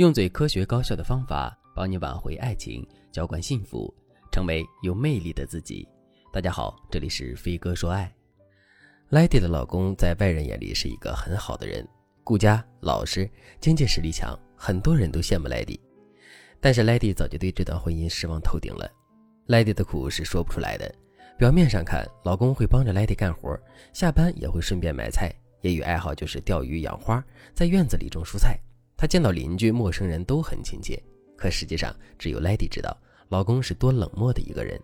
用最科学高效的方法帮你挽回爱情，浇灌幸福，成为有魅力的自己。大家好，这里是飞哥说爱。莱蒂的老公在外人眼里是一个很好的人，顾家、老实，经济实力强，很多人都羡慕莱蒂。但是莱蒂早就对这段婚姻失望透顶了。莱蒂的苦是说不出来的。表面上看，老公会帮着莱蒂干活，下班也会顺便买菜，业余爱好就是钓鱼、养花，在院子里种蔬菜。她见到邻居、陌生人都很亲切，可实际上只有莱蒂知道，老公是多冷漠的一个人。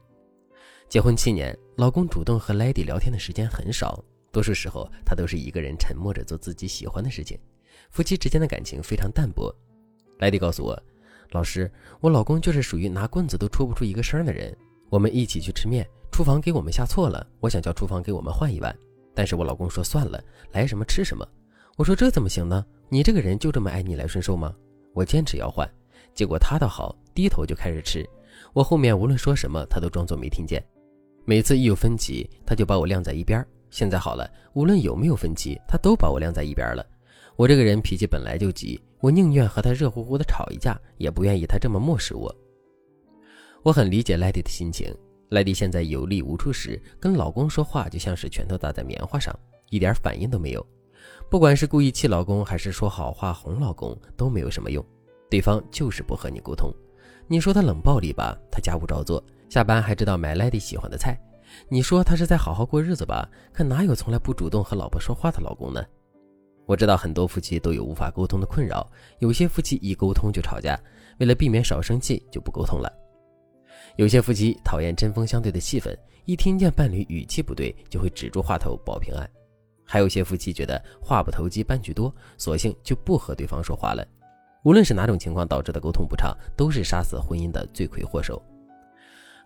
结婚七年，老公主动和莱蒂聊天的时间很少，多数时候他都是一个人沉默着做自己喜欢的事情，夫妻之间的感情非常淡薄。莱蒂告诉我，老师，我老公就是属于拿棍子都戳不出一个声的人。我们一起去吃面，厨房给我们下错了，我想叫厨房给我们换一碗，但是我老公说算了，来什么吃什么。我说这怎么行呢？你这个人就这么爱逆来顺受吗？我坚持要换，结果他倒好，低头就开始吃。我后面无论说什么，他都装作没听见。每次一有分歧，他就把我晾在一边。现在好了，无论有没有分歧，他都把我晾在一边了。我这个人脾气本来就急，我宁愿和他热乎乎的吵一架，也不愿意他这么漠视我。我很理解莱迪的心情。莱迪现在有力无处使，跟老公说话就像是拳头打在棉花上，一点反应都没有。不管是故意气老公，还是说好话哄老公，都没有什么用。对方就是不和你沟通。你说他冷暴力吧，他家务照做，下班还知道买莱迪喜欢的菜。你说他是在好好过日子吧，可哪有从来不主动和老婆说话的老公呢？我知道很多夫妻都有无法沟通的困扰，有些夫妻一沟通就吵架，为了避免少生气就不沟通了。有些夫妻讨厌针锋相对的气氛，一听见伴侣语气不对，就会止住话头保平安。还有些夫妻觉得话不投机半句多，索性就不和对方说话了。无论是哪种情况导致的沟通不畅，都是杀死婚姻的罪魁祸首。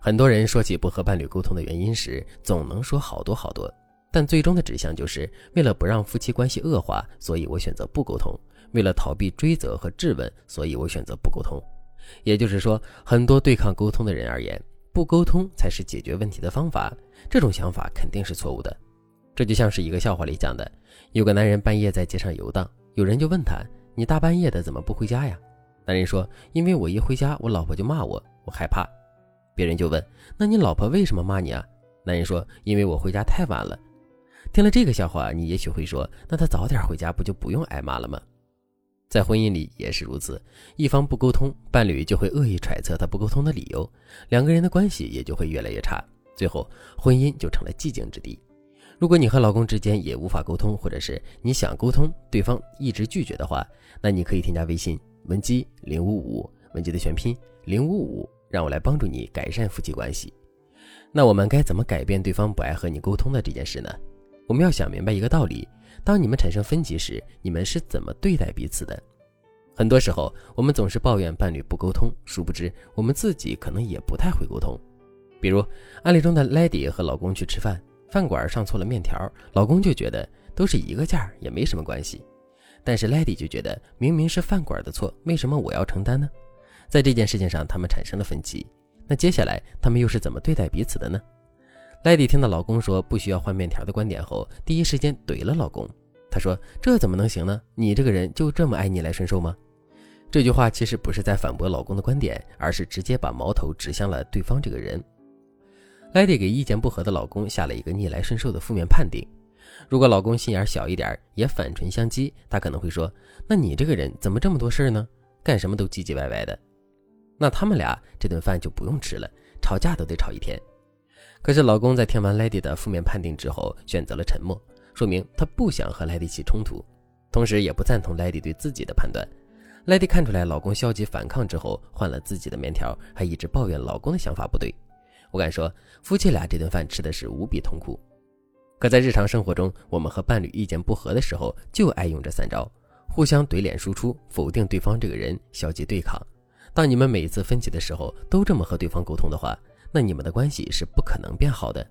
很多人说起不和伴侣沟通的原因时，总能说好多好多，但最终的指向就是为了不让夫妻关系恶化，所以我选择不沟通；为了逃避追责和质问，所以我选择不沟通。也就是说，很多对抗沟通的人而言，不沟通才是解决问题的方法。这种想法肯定是错误的。这就像是一个笑话里讲的：有个男人半夜在街上游荡，有人就问他：“你大半夜的怎么不回家呀？”男人说：“因为我一回家，我老婆就骂我，我害怕。”别人就问：“那你老婆为什么骂你啊？”男人说：“因为我回家太晚了。”听了这个笑话，你也许会说：“那他早点回家，不就不用挨骂了吗？”在婚姻里也是如此，一方不沟通，伴侣就会恶意揣测他不沟通的理由，两个人的关系也就会越来越差，最后婚姻就成了寂静之地。如果你和老公之间也无法沟通，或者是你想沟通，对方一直拒绝的话，那你可以添加微信文姬零五五，文姬的全拼零五五，让我来帮助你改善夫妻关系。那我们该怎么改变对方不爱和你沟通的这件事呢？我们要想明白一个道理：当你们产生分歧时，你们是怎么对待彼此的？很多时候，我们总是抱怨伴侣不沟通，殊不知我们自己可能也不太会沟通。比如案例中的莱迪和老公去吃饭。饭馆上错了面条，老公就觉得都是一个价，也没什么关系。但是莱迪就觉得明明是饭馆的错，为什么我要承担呢？在这件事情上，他们产生了分歧。那接下来他们又是怎么对待彼此的呢？莱迪听到老公说不需要换面条的观点后，第一时间怼了老公。他说：“这怎么能行呢？你这个人就这么爱逆来顺受吗？”这句话其实不是在反驳老公的观点，而是直接把矛头指向了对方这个人。莱迪给意见不合的老公下了一个逆来顺受的负面判定。如果老公心眼小一点，也反唇相讥，他可能会说：“那你这个人怎么这么多事呢？干什么都唧唧歪歪的。”那他们俩这顿饭就不用吃了，吵架都得吵一天。可是老公在听完莱迪的负面判定之后，选择了沉默，说明他不想和莱迪起冲突，同时也不赞同莱迪对自己的判断。莱迪看出来老公消极反抗之后，换了自己的面条，还一直抱怨老公的想法不对。我敢说，夫妻俩这顿饭吃的是无比痛苦。可在日常生活中，我们和伴侣意见不合的时候，就爱用这三招：互相怼脸输出，否定对方这个人，消极对抗。当你们每次分歧的时候都这么和对方沟通的话，那你们的关系是不可能变好的。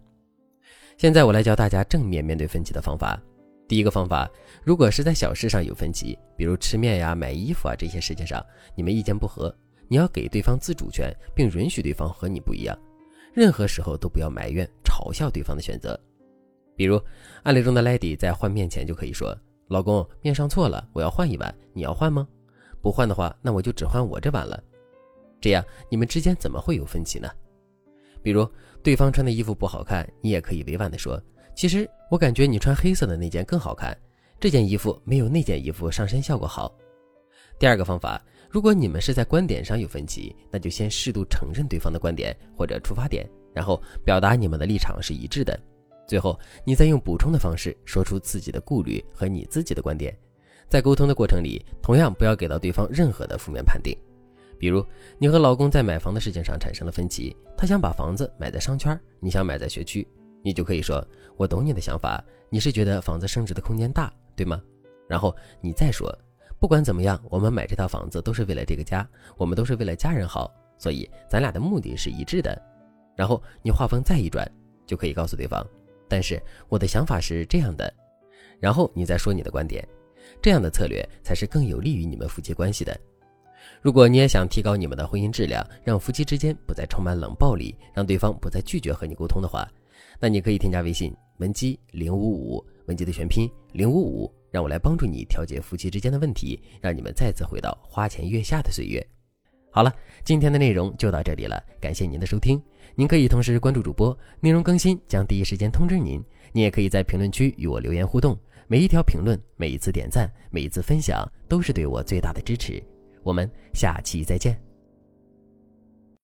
现在我来教大家正面面对分歧的方法。第一个方法，如果是在小事上有分歧，比如吃面呀、买衣服啊这些事情上，你们意见不合，你要给对方自主权，并允许对方和你不一样。任何时候都不要埋怨、嘲笑对方的选择。比如案例中的莱迪在换面前就可以说：“老公，面上错了，我要换一碗，你要换吗？”不换的话，那我就只换我这碗了。这样你们之间怎么会有分歧呢？比如对方穿的衣服不好看，你也可以委婉的说：“其实我感觉你穿黑色的那件更好看，这件衣服没有那件衣服上身效果好。”第二个方法，如果你们是在观点上有分歧，那就先适度承认对方的观点或者出发点，然后表达你们的立场是一致的。最后，你再用补充的方式说出自己的顾虑和你自己的观点。在沟通的过程里，同样不要给到对方任何的负面判定。比如，你和老公在买房的事情上产生了分歧，他想把房子买在商圈，你想买在学区，你就可以说：“我懂你的想法，你是觉得房子升值的空间大，对吗？”然后你再说：“不管怎么样，我们买这套房子都是为了这个家，我们都是为了家人好，所以咱俩的目的是一致的。”然后你话锋再一转，就可以告诉对方：“但是我的想法是这样的。”然后你再说你的观点，这样的策略才是更有利于你们夫妻关系的。如果你也想提高你们的婚姻质量，让夫妻之间不再充满冷暴力，让对方不再拒绝和你沟通的话，那你可以添加微信文姬零五五，文姬的全拼零五五，让我来帮助你调节夫妻之间的问题，让你们再次回到花前月下的岁月。好了，今天的内容就到这里了，感谢您的收听。您可以同时关注主播，内容更新将第一时间通知您。您也可以在评论区与我留言互动，每一条评论、每一次点赞、每一次分享，都是对我最大的支持。我们下期再见。